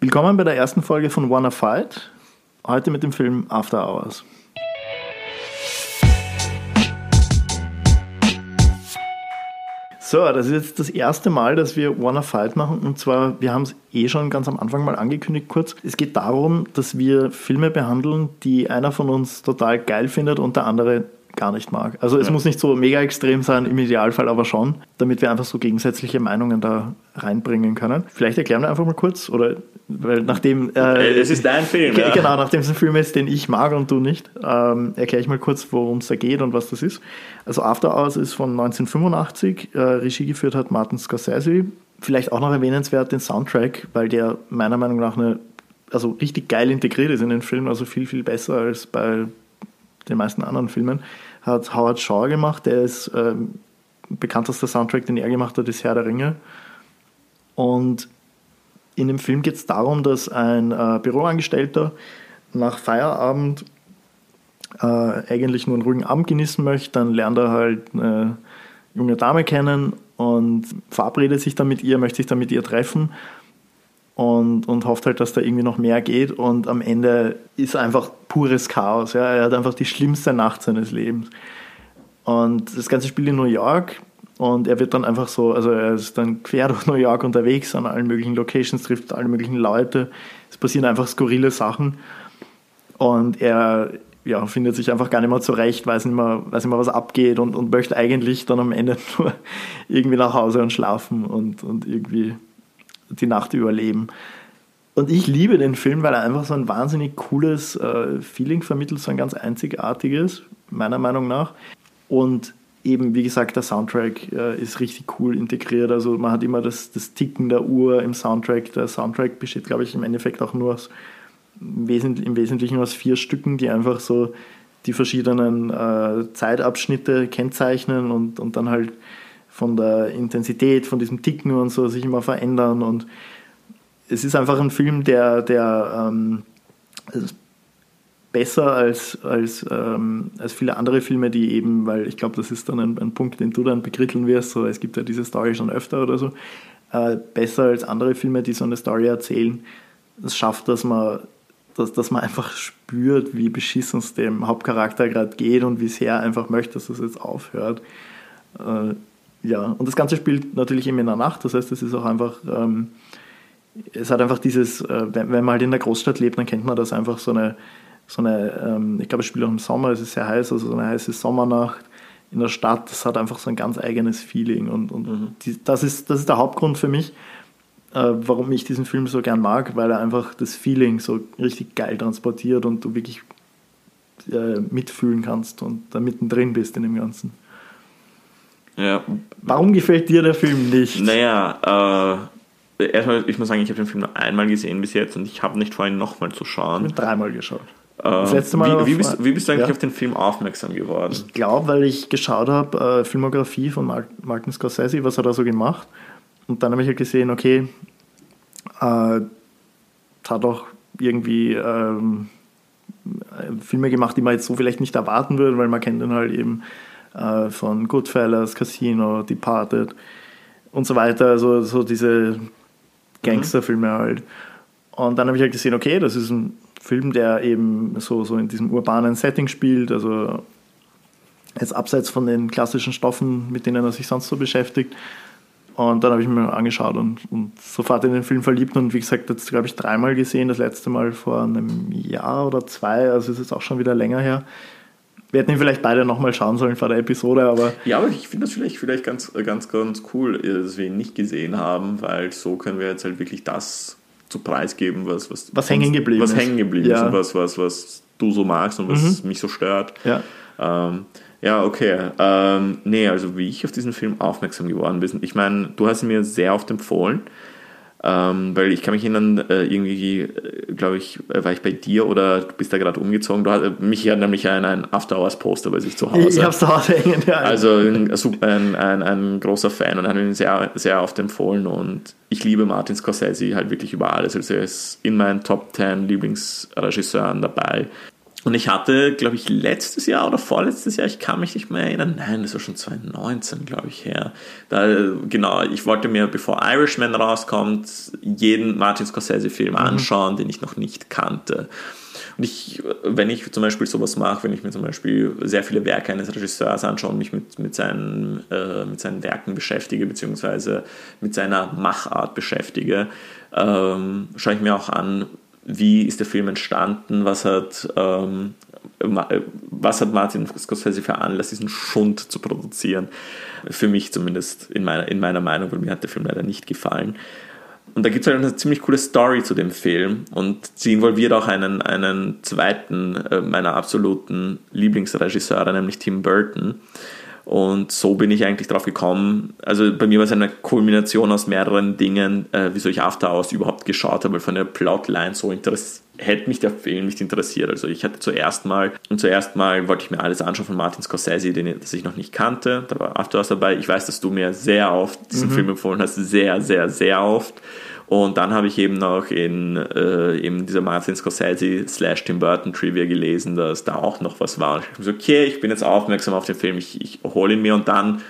Willkommen bei der ersten Folge von Wanna Fight. Heute mit dem Film After Hours. So, das ist jetzt das erste Mal, dass wir Wanna Fight machen. Und zwar, wir haben es eh schon ganz am Anfang mal angekündigt kurz. Es geht darum, dass wir Filme behandeln, die einer von uns total geil findet und der andere gar nicht mag. Also es ja. muss nicht so mega extrem sein, im Idealfall aber schon, damit wir einfach so gegensätzliche Meinungen da reinbringen können. Vielleicht erklären wir einfach mal kurz, oder weil nachdem... Äh, es ist dein Film, ja. Genau, nachdem es ein Film ist, den ich mag und du nicht, ähm, erkläre ich mal kurz, worum es da geht und was das ist. Also After Hours ist von 1985, äh, Regie geführt hat Martin Scorsese. Vielleicht auch noch erwähnenswert den Soundtrack, weil der meiner Meinung nach eine also richtig geil integriert ist in den Film, also viel, viel besser als bei den meisten anderen Filmen hat Howard Shaw gemacht. Der ist ähm, bekanntester Soundtrack, den er gemacht hat, ist Herr der Ringe. Und in dem Film geht es darum, dass ein äh, Büroangestellter nach Feierabend äh, eigentlich nur einen ruhigen Abend genießen möchte. Dann lernt er halt eine junge Dame kennen und verabredet sich dann mit ihr, möchte sich dann mit ihr treffen und, und hofft halt, dass da irgendwie noch mehr geht. Und am Ende ist einfach pures Chaos. Ja. Er hat einfach die schlimmste Nacht seines Lebens. Und das Ganze spielt in New York und er wird dann einfach so, also er ist dann quer durch New York unterwegs, an allen möglichen Locations, trifft alle möglichen Leute. Es passieren einfach skurrile Sachen. Und er ja, findet sich einfach gar nicht mehr zurecht, weiß nicht mehr, weiß nicht mehr was abgeht und, und möchte eigentlich dann am Ende nur irgendwie nach Hause und schlafen und, und irgendwie die Nacht überleben. Und ich liebe den Film, weil er einfach so ein wahnsinnig cooles äh, Feeling vermittelt, so ein ganz einzigartiges, meiner Meinung nach. Und eben, wie gesagt, der Soundtrack äh, ist richtig cool integriert. Also man hat immer das, das Ticken der Uhr im Soundtrack. Der Soundtrack besteht, glaube ich, im Endeffekt auch nur aus, im Wesentlichen aus vier Stücken, die einfach so die verschiedenen äh, Zeitabschnitte kennzeichnen und, und dann halt von der Intensität, von diesem Ticken und so sich immer verändern. Und es ist einfach ein Film, der, der ähm, besser als, als, ähm, als viele andere Filme, die eben, weil ich glaube, das ist dann ein, ein, Punkt, den du dann bekritteln wirst, so, es gibt ja diese Story schon öfter oder so, äh, besser als andere Filme, die so eine Story erzählen, es schafft, dass man, dass, dass man einfach spürt, wie beschissen es dem Hauptcharakter gerade geht und wie sehr er einfach möchte, dass es jetzt aufhört. Äh, ja, und das Ganze spielt natürlich eben in der Nacht, das heißt, es ist auch einfach, ähm, es hat einfach dieses, äh, wenn, wenn, man halt in der Großstadt lebt, dann kennt man das einfach so eine, so eine ähm, ich glaube, es spielt auch im Sommer, es ist sehr heiß, also so eine heiße Sommernacht in der Stadt, das hat einfach so ein ganz eigenes Feeling und, und mhm. die, das, ist, das ist der Hauptgrund für mich, äh, warum ich diesen Film so gern mag, weil er einfach das Feeling so richtig geil transportiert und du wirklich äh, mitfühlen kannst und da mittendrin bist in dem Ganzen. Ja. Warum gefällt dir der Film nicht? Naja, äh, erstmal, ich muss sagen, ich habe den Film nur einmal gesehen bis jetzt und ich habe nicht vor, ihn nochmal zu schauen. Ich habe dreimal geschaut. Äh, das letzte Mal wie, wie, bist, wie bist du eigentlich ja. auf den Film aufmerksam geworden? Ich glaube, weil ich geschaut habe, äh, Filmografie von Mark, Martin Scorsese, was hat er so gemacht. Und dann habe ich halt gesehen, okay, äh, hat auch irgendwie ähm, Filme gemacht, die man jetzt so vielleicht nicht erwarten würde, weil man kennt ihn halt eben äh, von Goodfellas, Casino, Departed und so weiter, also so diese Gangsterfilme halt. Und dann habe ich halt gesehen, okay, das ist ein Film, der eben so, so in diesem urbanen Setting spielt, also jetzt abseits von den klassischen Stoffen, mit denen er sich sonst so beschäftigt. Und dann habe ich mir angeschaut und, und, sofort in den Film verliebt und wie gesagt, jetzt glaube ich dreimal gesehen, das letzte Mal vor einem Jahr oder zwei, also ist es auch schon wieder länger her. Wir hätten ihn vielleicht beide nochmal schauen sollen vor der Episode, aber. Ja, aber ich finde das vielleicht, vielleicht ganz, ganz, ganz cool, dass wir ihn nicht gesehen haben, weil so können wir jetzt halt wirklich das zu Preis geben, was, was, was hängen geblieben was ist. hängen geblieben ja. ist und was, was, was du so magst und was mhm. mich so stört. Ja. Ähm, ja, okay. Ähm, nee, also wie ich auf diesen Film aufmerksam geworden bin. Ich meine, du hast ihn mir sehr oft empfohlen. Ähm, weil ich kann mich erinnern, äh, irgendwie, äh, glaube ich, äh, war ich bei dir oder du bist da gerade umgezogen. Du hast, äh, mich hat nämlich ein, ein After-Hours-Poster bei sich zu Hause. Ich hab's zu Hause hängen, ja. Also ein, ein, ein, ein großer Fan und hat ihn sehr, sehr oft empfohlen und ich liebe Martin Scorsese halt wirklich über alles. Also er ist in meinen Top 10 Lieblingsregisseuren dabei. Und ich hatte, glaube ich, letztes Jahr oder vorletztes Jahr, ich kann mich nicht mehr erinnern, nein, das war schon 2019, glaube ich, her. Da, genau, ich wollte mir, bevor Irishman rauskommt, jeden Martin Scorsese-Film mhm. anschauen, den ich noch nicht kannte. Und ich, wenn ich zum Beispiel sowas mache, wenn ich mir zum Beispiel sehr viele Werke eines Regisseurs anschaue und mich mit, mit, seinen, äh, mit seinen Werken beschäftige, beziehungsweise mit seiner Machart beschäftige, ähm, schaue ich mir auch an, wie ist der Film entstanden, was hat, ähm, was hat Martin Scorsese veranlasst, diesen Schund zu produzieren. Für mich zumindest in meiner, in meiner Meinung, weil mir hat der Film leider nicht gefallen. Und da gibt es halt eine ziemlich coole Story zu dem Film und sie involviert auch einen, einen zweiten äh, meiner absoluten Lieblingsregisseure, nämlich Tim Burton. Und so bin ich eigentlich drauf gekommen. Also bei mir war es eine Kulmination aus mehreren Dingen, äh, wieso ich After Hours überhaupt geschaut habe, weil von der Plotline so interessiert hätte mich der Film nicht interessiert. Also ich hatte zuerst mal, und zuerst mal wollte ich mir alles anschauen von Martin Scorsese, den das ich noch nicht kannte. Da war After Hours dabei. Ich weiß, dass du mir sehr oft diesen mhm. Film empfohlen hast, sehr, sehr, sehr oft. Und dann habe ich eben noch in äh, eben dieser Martin Scorsese slash Tim Burton Trivia gelesen, dass da auch noch was war. Und ich habe gesagt, okay, ich bin jetzt aufmerksam auf den Film, ich, ich hole ihn mir und dann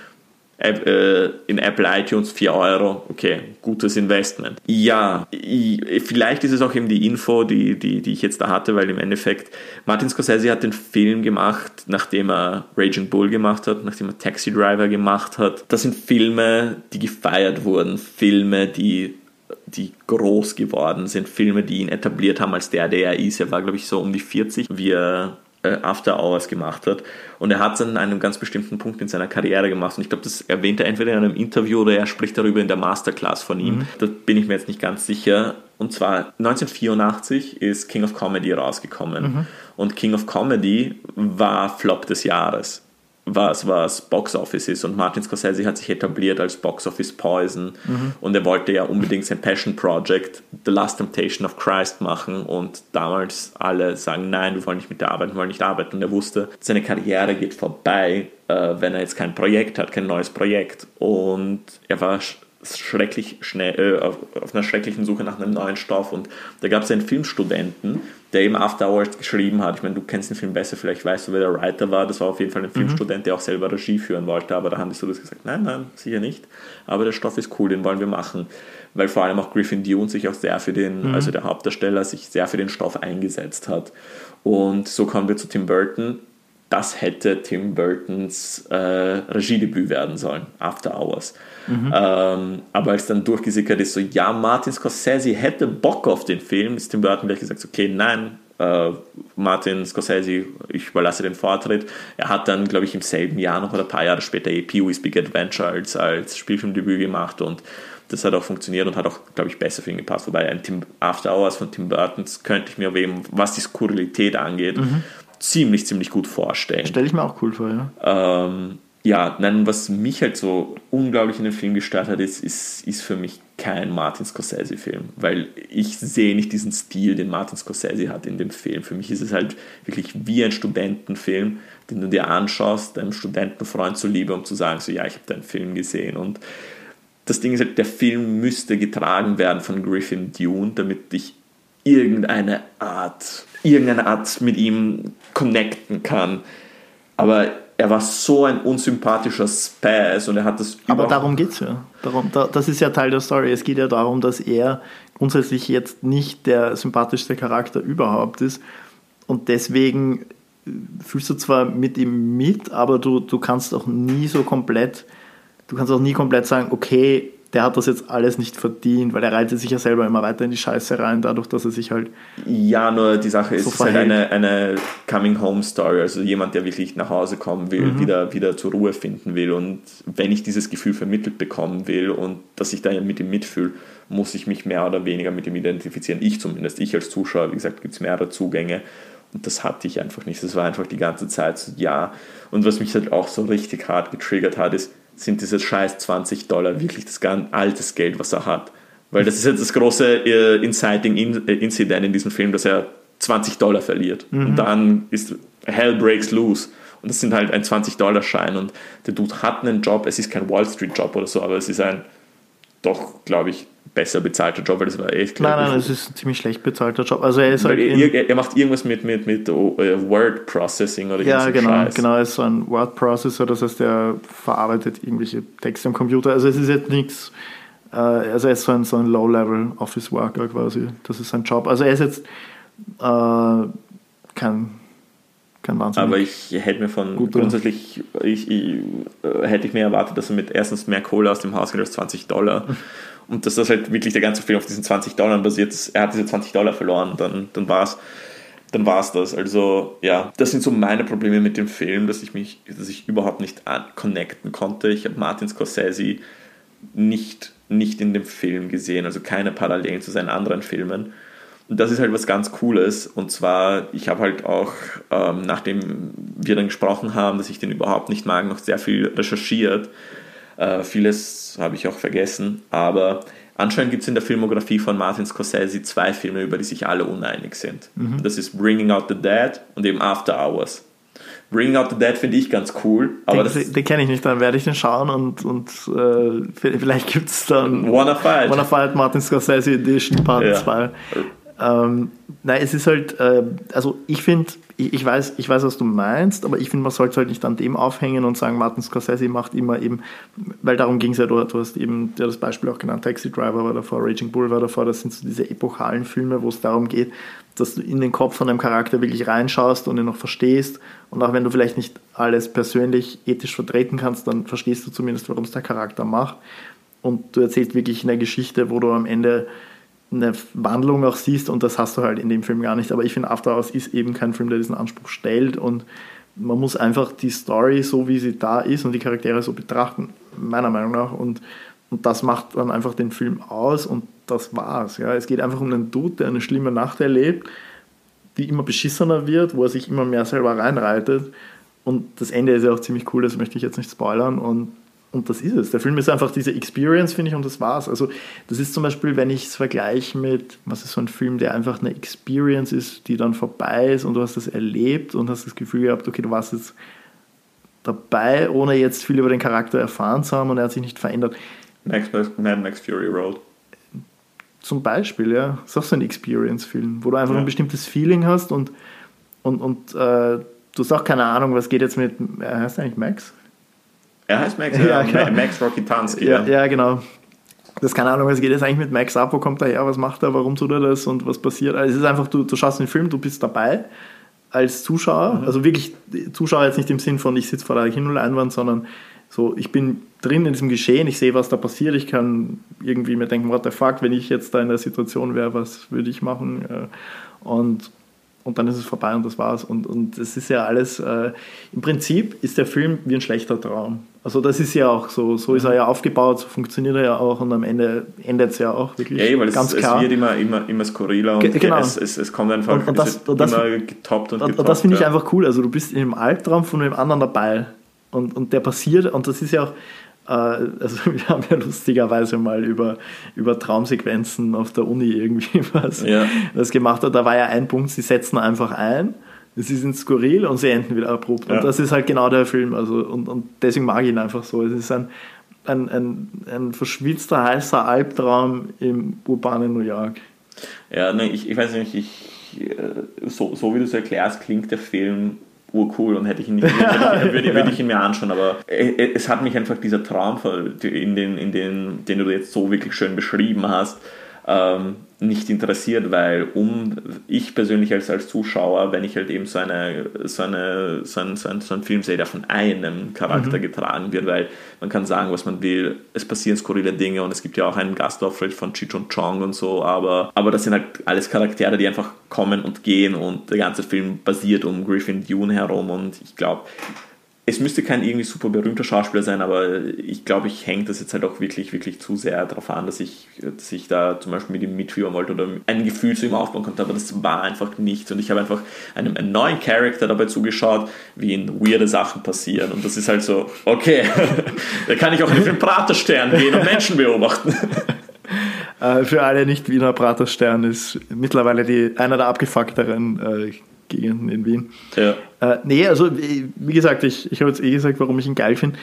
äh, in Apple iTunes 4 Euro, okay, gutes Investment. Ja, ich, vielleicht ist es auch eben die Info, die, die, die ich jetzt da hatte, weil im Endeffekt Martin Scorsese hat den Film gemacht, nachdem er Raging Bull gemacht hat, nachdem er Taxi Driver gemacht hat. Das sind Filme, die gefeiert wurden, Filme, die die groß geworden sind, Filme, die ihn etabliert haben als der, der er ist. Er war, glaube ich, so um die 40, wie er äh, After Hours gemacht hat. Und er hat es an einem ganz bestimmten Punkt in seiner Karriere gemacht. Und ich glaube, das erwähnt er entweder in einem Interview oder er spricht darüber in der Masterclass von ihm. Mhm. Da bin ich mir jetzt nicht ganz sicher. Und zwar 1984 ist King of Comedy rausgekommen. Mhm. Und King of Comedy war Flop des Jahres was, was Box Office ist. Und Martin Scorsese hat sich etabliert als Box Office Poison. Mhm. Und er wollte ja unbedingt sein Passion Project, The Last Temptation of Christ, machen. Und damals alle sagen, nein, wir wollen nicht mit dir arbeiten, wir wollen nicht arbeiten. Und er wusste, seine Karriere geht vorbei, äh, wenn er jetzt kein Projekt hat, kein neues Projekt. Und er war schrecklich schnell, äh, auf, auf, einer schrecklichen Suche nach einem neuen Stoff. Und da gab es einen Filmstudenten, der eben After Hours geschrieben hat. Ich meine, du kennst den Film besser, vielleicht weißt du, wer der Writer war. Das war auf jeden Fall ein mhm. Filmstudent, der auch selber Regie führen wollte. Aber da haben die so das gesagt, nein, nein, sicher nicht. Aber der Stoff ist cool, den wollen wir machen. Weil vor allem auch Griffin Dune sich auch sehr für den, mhm. also der Hauptdarsteller, sich sehr für den Stoff eingesetzt hat. Und so kommen wir zu Tim Burton. Das hätte Tim Burtons äh, Regiedebüt werden sollen, After Hours. Mhm. Ähm, aber als dann durchgesickert ist, so, ja, Martin Scorsese hätte Bock auf den Film, ist Tim Burton gleich gesagt, okay, nein, äh, Martin Scorsese, ich überlasse den Vortritt. Er hat dann, glaube ich, im selben Jahr noch oder ein paar Jahre später Pee-Wee's Big Adventure als, als Spielfilmdebüt gemacht und das hat auch funktioniert und hat auch, glaube ich, besser für ihn gepasst. Wobei ein Tim After Hours von Tim Burton könnte ich mir wem, was die Skurrilität angeht, mhm. Ziemlich, ziemlich gut vorstellen. Stelle ich mir auch cool vor, ja. Ähm, ja, nein, was mich halt so unglaublich in den Film gestört hat, ist, ist, ist für mich kein Martin Scorsese-Film, weil ich sehe nicht diesen Stil, den Martin Scorsese hat in dem Film. Für mich ist es halt wirklich wie ein Studentenfilm, den du dir anschaust, deinem Studentenfreund zuliebe, um zu sagen, so ja, ich habe deinen Film gesehen. Und das Ding ist halt, der Film müsste getragen werden von Griffin Dune, damit ich irgendeine Art, irgendeine Art mit ihm connecten kann. Aber er war so ein unsympathischer Spaz und er hat das. Aber darum geht es ja. Darum, da, das ist ja Teil der Story. Es geht ja darum, dass er grundsätzlich jetzt nicht der sympathischste Charakter überhaupt ist. Und deswegen fühlst du zwar mit ihm mit, aber du, du kannst auch nie so komplett, du kannst auch nie komplett sagen, okay, der hat das jetzt alles nicht verdient, weil er reitet sich ja selber immer weiter in die Scheiße rein, dadurch, dass er sich halt. Ja, nur die Sache ist, so es ist halt eine, eine Coming-Home-Story, also jemand, der wirklich nach Hause kommen will, mhm. wieder, wieder zur Ruhe finden will. Und wenn ich dieses Gefühl vermittelt bekommen will und dass ich da mit ihm mitfühle, muss ich mich mehr oder weniger mit ihm identifizieren. Ich zumindest, ich als Zuschauer, wie gesagt, gibt es mehrere Zugänge. Und das hatte ich einfach nicht. Das war einfach die ganze Zeit so, ja. Und was mich halt auch so richtig hart getriggert hat, ist, sind diese scheiß 20 Dollar wirklich das ganz altes Geld, was er hat. Weil das ist jetzt das große äh, Inciting äh, Incident in diesem Film, dass er 20 Dollar verliert. Mhm. Und dann ist Hell breaks loose. Und das sind halt ein 20-Dollar-Schein. Und der Dude hat einen Job, es ist kein Wall Street-Job oder so, aber es ist ein doch, glaube ich, besser bezahlter Job, weil das war echt Nein, nein, es ist ein ziemlich schlecht bezahlter Job. Also er ist halt er, er, macht irgendwas mit, mit, mit oh, äh, Word Processing oder Ja, genau, Scheiß. genau, er ist so ein Word Processor, das heißt, er verarbeitet irgendwelche Texte am Computer. Also es ist jetzt nichts, äh, also er ist so ein, so ein Low-Level Office Worker quasi. Das ist sein Job. Also er ist jetzt äh, kein. Aber ich hätte mir von Gut, grundsätzlich, ich, ich, äh, hätte ich mir erwartet, dass er mit erstens mehr Kohle aus dem Haus geht als 20 Dollar. Und dass das halt wirklich der ganze Film auf diesen 20 Dollar basiert. Er hat diese 20 Dollar verloren, dann, dann war es dann war es das. Also ja, das sind so meine Probleme mit dem Film, dass ich mich, dass ich überhaupt nicht connecten konnte. Ich habe Martin Scorsese nicht, nicht in dem Film gesehen, also keine Parallelen zu seinen anderen Filmen. Und das ist halt was ganz Cooles. Und zwar, ich habe halt auch, ähm, nachdem wir dann gesprochen haben, dass ich den überhaupt nicht mag, noch sehr viel recherchiert. Äh, vieles habe ich auch vergessen. Aber anscheinend gibt es in der Filmografie von Martin Scorsese zwei Filme, über die sich alle uneinig sind. Mhm. Das ist Bringing Out the Dead und eben After Hours. Bringing Out the Dead finde ich ganz cool. Aber den, den kenne ich nicht, dann werde ich den schauen und, und äh, vielleicht gibt es dann Wanna Fight. Wanna Fight Martin Scorsese Edition Part ja. 2. Ähm, nein, es ist halt, äh, also ich finde, ich, ich, weiß, ich weiß, was du meinst, aber ich finde, man sollte halt nicht an dem aufhängen und sagen, Martin Scorsese macht immer eben, weil darum ging es ja, du, du hast eben ja, das Beispiel auch genannt, Taxi Driver war davor, Raging Bull war davor, das sind so diese epochalen Filme, wo es darum geht, dass du in den Kopf von einem Charakter wirklich reinschaust und ihn noch verstehst und auch wenn du vielleicht nicht alles persönlich ethisch vertreten kannst, dann verstehst du zumindest, warum es der Charakter macht und du erzählst wirklich eine Geschichte, wo du am Ende eine Wandlung auch siehst und das hast du halt in dem Film gar nicht. Aber ich finde, After Hours ist eben kein Film, der diesen Anspruch stellt und man muss einfach die Story so, wie sie da ist und die Charaktere so betrachten, meiner Meinung nach. Und, und das macht dann einfach den Film aus und das war's. Ja. Es geht einfach um einen Dude, der eine schlimme Nacht erlebt, die immer beschissener wird, wo er sich immer mehr selber reinreitet. Und das Ende ist ja auch ziemlich cool, das möchte ich jetzt nicht spoilern. Und und das ist es. Der Film ist einfach diese Experience, finde ich, und das war's. Also, das ist zum Beispiel, wenn ich es vergleiche mit, was ist so ein Film, der einfach eine Experience ist, die dann vorbei ist und du hast das erlebt und hast das Gefühl gehabt, okay, du warst jetzt dabei, ohne jetzt viel über den Charakter erfahren zu haben und er hat sich nicht verändert. Max, Mad Max Fury Road. Zum Beispiel, ja. Das ist auch so ein Experience-Film, wo du einfach ja. ein bestimmtes Feeling hast und, und, und äh, du hast auch keine Ahnung, was geht jetzt mit, er äh, heißt eigentlich Max? Er heißt Max, ja, genau. Max Rokitanski. Ja, ja, genau. Das ist keine Ahnung, was geht jetzt eigentlich mit Max ab, wo kommt er her, was macht er, warum tut er das und was passiert. Also es ist einfach, du, du schaust den Film, du bist dabei als Zuschauer, mhm. also wirklich Zuschauer jetzt nicht im Sinn von, ich sitze vor der Kinoleinwand, sondern so, ich bin drin in diesem Geschehen, ich sehe, was da passiert, ich kann irgendwie mir denken, what the fuck, wenn ich jetzt da in der Situation wäre, was würde ich machen? Und und dann ist es vorbei und das war's. Und, und es ist ja alles, äh, im Prinzip ist der Film wie ein schlechter Traum. Also das ist ja auch so, so ist er ja aufgebaut, so funktioniert er ja auch und am Ende endet es ja auch wirklich ja, weil ganz es, klar. es wird immer, immer, immer skurriler und genau. es, es, es kommt einfach und, und das, und das, immer getoppt und, getoppt. Und das finde ich ja. einfach cool, also du bist in einem Albtraum von einem anderen dabei und, und der passiert und das ist ja auch, also wir haben ja lustigerweise mal über, über Traumsequenzen auf der Uni irgendwie was ja. das gemacht hat. Da war ja ein Punkt, sie setzen einfach ein, sie sind skurril und sie enden wieder abrupt. Ja. Und das ist halt genau der Film. Also, und, und deswegen mag ich ihn einfach so. Es ist ein, ein, ein, ein verschwitzter, heißer Albtraum im urbanen New York. Ja, ne, ich, ich weiß nicht, ich, äh, so, so wie du es erklärst, klingt der Film urcool und hätte ich ihn nicht würde, würde, würde ich ihn mir anschauen, aber es hat mich einfach dieser Traum, in den, in den, den du jetzt so wirklich schön beschrieben hast, ähm, nicht interessiert, weil um ich persönlich als, als Zuschauer, wenn ich halt eben so eine so eine so ein, so ein, so ein Film sehe, der von einem Charakter mhm. getragen wird, weil man kann sagen, was man will, es passieren skurrile Dinge und es gibt ja auch einen Gastauftritt von Cheech und Chong und so, aber, aber das sind halt alles Charaktere, die einfach kommen und gehen und der ganze Film basiert um Griffin Dune herum und ich glaube, es müsste kein irgendwie super berühmter Schauspieler sein, aber ich glaube, ich hänge das jetzt halt auch wirklich, wirklich zu sehr darauf an, dass ich, dass ich da zum Beispiel mit ihm mitführen wollte oder ein Gefühl zu ihm aufbauen konnte, aber das war einfach nichts und ich habe einfach einem, einem neuen Charakter dabei zugeschaut, wie in weirde Sachen passieren und das ist halt so, okay, da kann ich auch in den Praterstern gehen und Menschen beobachten. Äh, für alle Nicht-Wiener Praterstern ist mittlerweile die, einer der abgefuckteren äh, Gegenden in Wien. Ja. Äh, nee, also wie gesagt, ich, ich habe jetzt eh gesagt, warum ich ihn geil finde.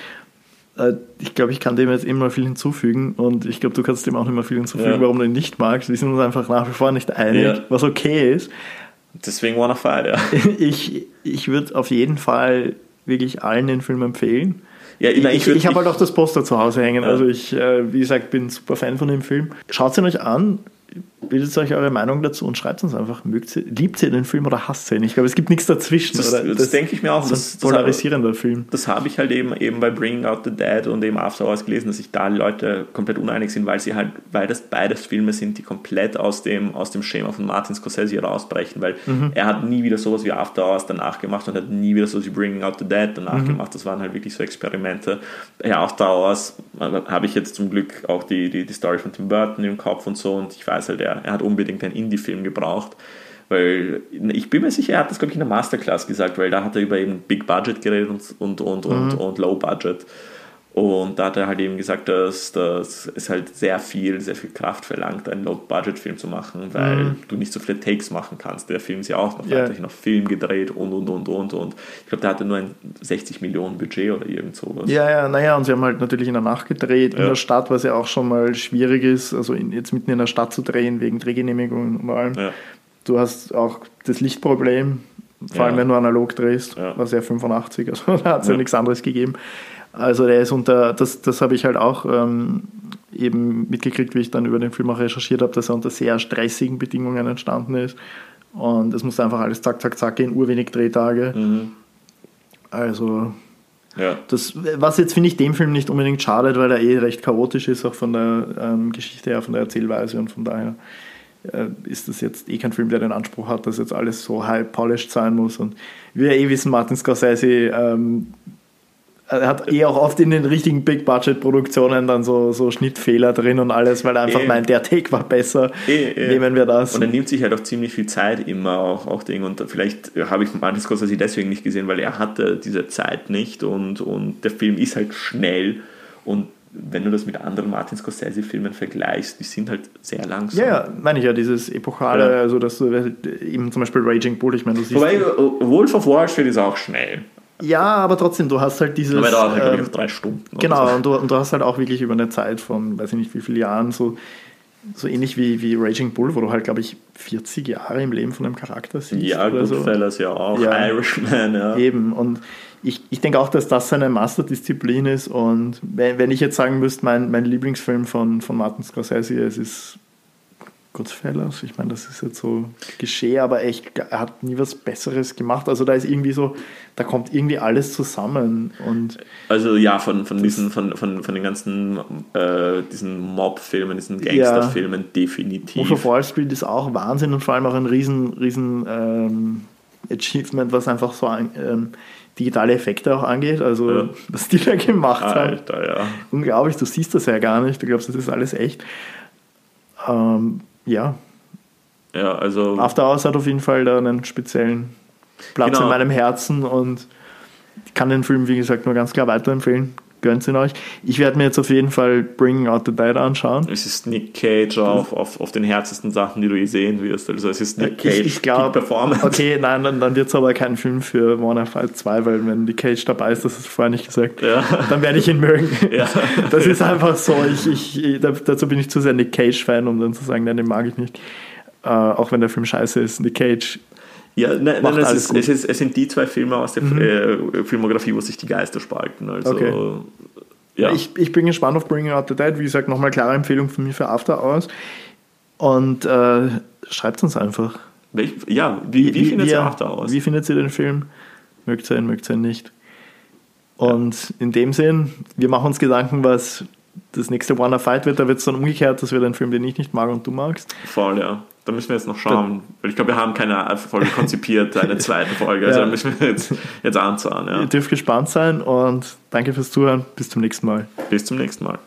Äh, ich glaube, ich kann dem jetzt immer viel hinzufügen und ich glaube, du kannst dem auch nicht mehr viel hinzufügen, ja. warum du ihn nicht magst. Wir sind uns einfach nach wie vor nicht einig, ja. was okay ist. Deswegen Wanna Fight, ja. Ich, ich würde auf jeden Fall wirklich allen den Film empfehlen. Ja, ich, ich, ich, ich habe halt auch das Poster zu Hause hängen. Ja. Also ich, äh, wie gesagt, bin super Fan von dem Film. Schaut ihn euch an bildet euch eure Meinung dazu und schreibt uns einfach. Mögt ihr, liebt ihr den Film oder hasst ihr ihn? Ich glaube, es gibt nichts dazwischen. Das, das, das denke ich mir auch. Das, ist ein polarisierender das, Film. Das habe ich halt eben, eben bei Bringing Out the Dead und eben After Hours gelesen, dass sich da Leute komplett uneinig sind, weil sie halt, weil das beides Filme sind, die komplett aus dem, aus dem Schema von Martin Scorsese rausbrechen, weil mhm. er hat nie wieder sowas wie After Hours danach gemacht und hat nie wieder sowas wie Bringing Out the Dead danach mhm. gemacht. Das waren halt wirklich so Experimente. Ja, After Hours äh, habe ich jetzt zum Glück auch die, die, die Story von Tim Burton im Kopf und so und ich weiß halt, er, er hat unbedingt einen Indie-Film gebraucht. Weil ich bin mir sicher, er hat das, glaube ich, in der Masterclass gesagt, weil da hat er über eben Big Budget geredet und, und, und, mhm. und, und Low Budget. Und da hat er halt eben gesagt, dass, dass es halt sehr viel, sehr viel Kraft verlangt, einen Low-Budget-Film zu machen, weil mhm. du nicht so viele Takes machen kannst. Der Film ist ja auch noch yeah. weiterhin auf Film gedreht und und und und und. Ich glaube, der hatte nur ein 60 Millionen Budget oder irgend sowas. Ja, ja, naja, und sie haben halt natürlich in der Nacht gedreht, ja. in der Stadt, was ja auch schon mal schwierig ist, also in, jetzt mitten in der Stadt zu drehen, wegen Drehgenehmigungen und allem. Ja. Du hast auch das Lichtproblem, vor allem wenn du analog drehst, ja. was ja 85, also da hat es ja. nichts anderes gegeben. Also der ist unter, das, das habe ich halt auch ähm, eben mitgekriegt, wie ich dann über den Film auch recherchiert habe, dass er unter sehr stressigen Bedingungen entstanden ist. Und es musste einfach alles zack, zack, zack gehen, urwenig Drehtage. Mhm. Also ja. Das, was jetzt finde ich dem Film nicht unbedingt schadet, weil er eh recht chaotisch ist, auch von der ähm, Geschichte her, von der Erzählweise und von daher äh, ist das jetzt eh kein Film, der den Anspruch hat, dass jetzt alles so high polished sein muss. Und wir eh wissen, Martin Scorsese ähm, er hat eh auch oft in den richtigen Big-Budget-Produktionen dann so, so Schnittfehler drin und alles, weil er einfach e. meint, der Take war besser. E, e. Nehmen wir das. Und er nimmt sich halt auch ziemlich viel Zeit immer auch, auch Ding. Und vielleicht habe ich Martin Scorsese deswegen nicht gesehen, weil er hatte diese Zeit nicht und, und der Film ist halt schnell und wenn du das mit anderen Martin Scorsese-Filmen vergleichst, die sind halt sehr langsam. Ja, ja meine ich ja, dieses Epochale, ja. also dass du eben zum Beispiel Raging Bull, ich meine, du siehst. Wobei Wolf of Wall Street ist auch schnell. Ja, aber trotzdem, du hast halt dieses. Aber dauert halt, glaube ich, drei Stunden. Genau, so. und, du, und du hast halt auch wirklich über eine Zeit von, weiß ich nicht wie viele Jahren, so, so ähnlich wie, wie Raging Bull, wo du halt, glaube ich, 40 Jahre im Leben von einem Charakter siehst. Ja, Goodfellas so. ja auch, ja, Irishman, ja. Eben, und ich, ich denke auch, dass das seine Masterdisziplin ist. Und wenn, wenn ich jetzt sagen müsste, mein, mein Lieblingsfilm von, von Martin Scorsese, es ist Goodfellas, ich meine, das ist jetzt so Geschehen, aber echt, er hat nie was Besseres gemacht. Also da ist irgendwie so, da kommt irgendwie alles zusammen. Und also ja, von, von diesen, von, von, von den ganzen äh, diesen Mob-Filmen, diesen Gangster-Filmen ja, definitiv. Wolf of Wall Street ist auch Wahnsinn und vor allem auch ein riesen, riesen ähm, Achievement, was einfach so ähm, digitale Effekte auch angeht. Also ja. was die da gemacht Alter, haben. Ja. Unglaublich, du siehst das ja gar nicht, du glaubst, das ist alles echt. Ähm, ja. Ja, also. After Hours hat auf jeden Fall da einen speziellen Platz genau. in meinem Herzen und ich kann den Film, wie gesagt, nur ganz klar weiterempfehlen gönnt ihn euch. Ich werde mir jetzt auf jeden Fall Bringing Out the Dead anschauen. Es ist Nick Cage auf, auf, auf den härtesten Sachen, die du je sehen wirst. Also es ist Nick Cage, ich, ich glaub, Performance. Okay, nein, dann, dann wird es aber kein Film für Warner Fight 2, weil wenn Nick Cage dabei ist, das du vorher nicht gesagt, ja. dann werde ich ihn mögen. Ja. Das ist einfach so. Ich, ich, dazu bin ich zu sehr Nick Cage-Fan, um dann zu sagen, nein, den mag ich nicht. Uh, auch wenn der Film scheiße ist. Nick Cage ja, nein, nein es, ist, es, ist, es, sind die zwei Filme aus der mhm. äh, Filmografie, wo sich die Geister spalten. Also, okay. ja. Ich, ich bin gespannt auf Bringing Out the Dead. Wie gesagt, nochmal klare Empfehlung von mir für After Hours. Und äh, schreibt uns einfach. Welch, ja, wie, wie, wie findet ihr After Hours? Wie findet ihr den Film? Mögt ihr ihn, mögt ihr ihn nicht? Und in dem Sinn, wir machen uns Gedanken, was das nächste Warner Fight wird. Da wird es dann umgekehrt, das wird ein Film, den ich nicht mag und du magst. Voll, ja. Da müssen wir jetzt noch schauen. Weil ich glaube, wir haben keine Folge konzipiert, eine zweite Folge. Also ja. da müssen wir jetzt, jetzt anzahlen. Ja. Ihr dürft gespannt sein und danke fürs Zuhören. Bis zum nächsten Mal. Bis zum nächsten Mal.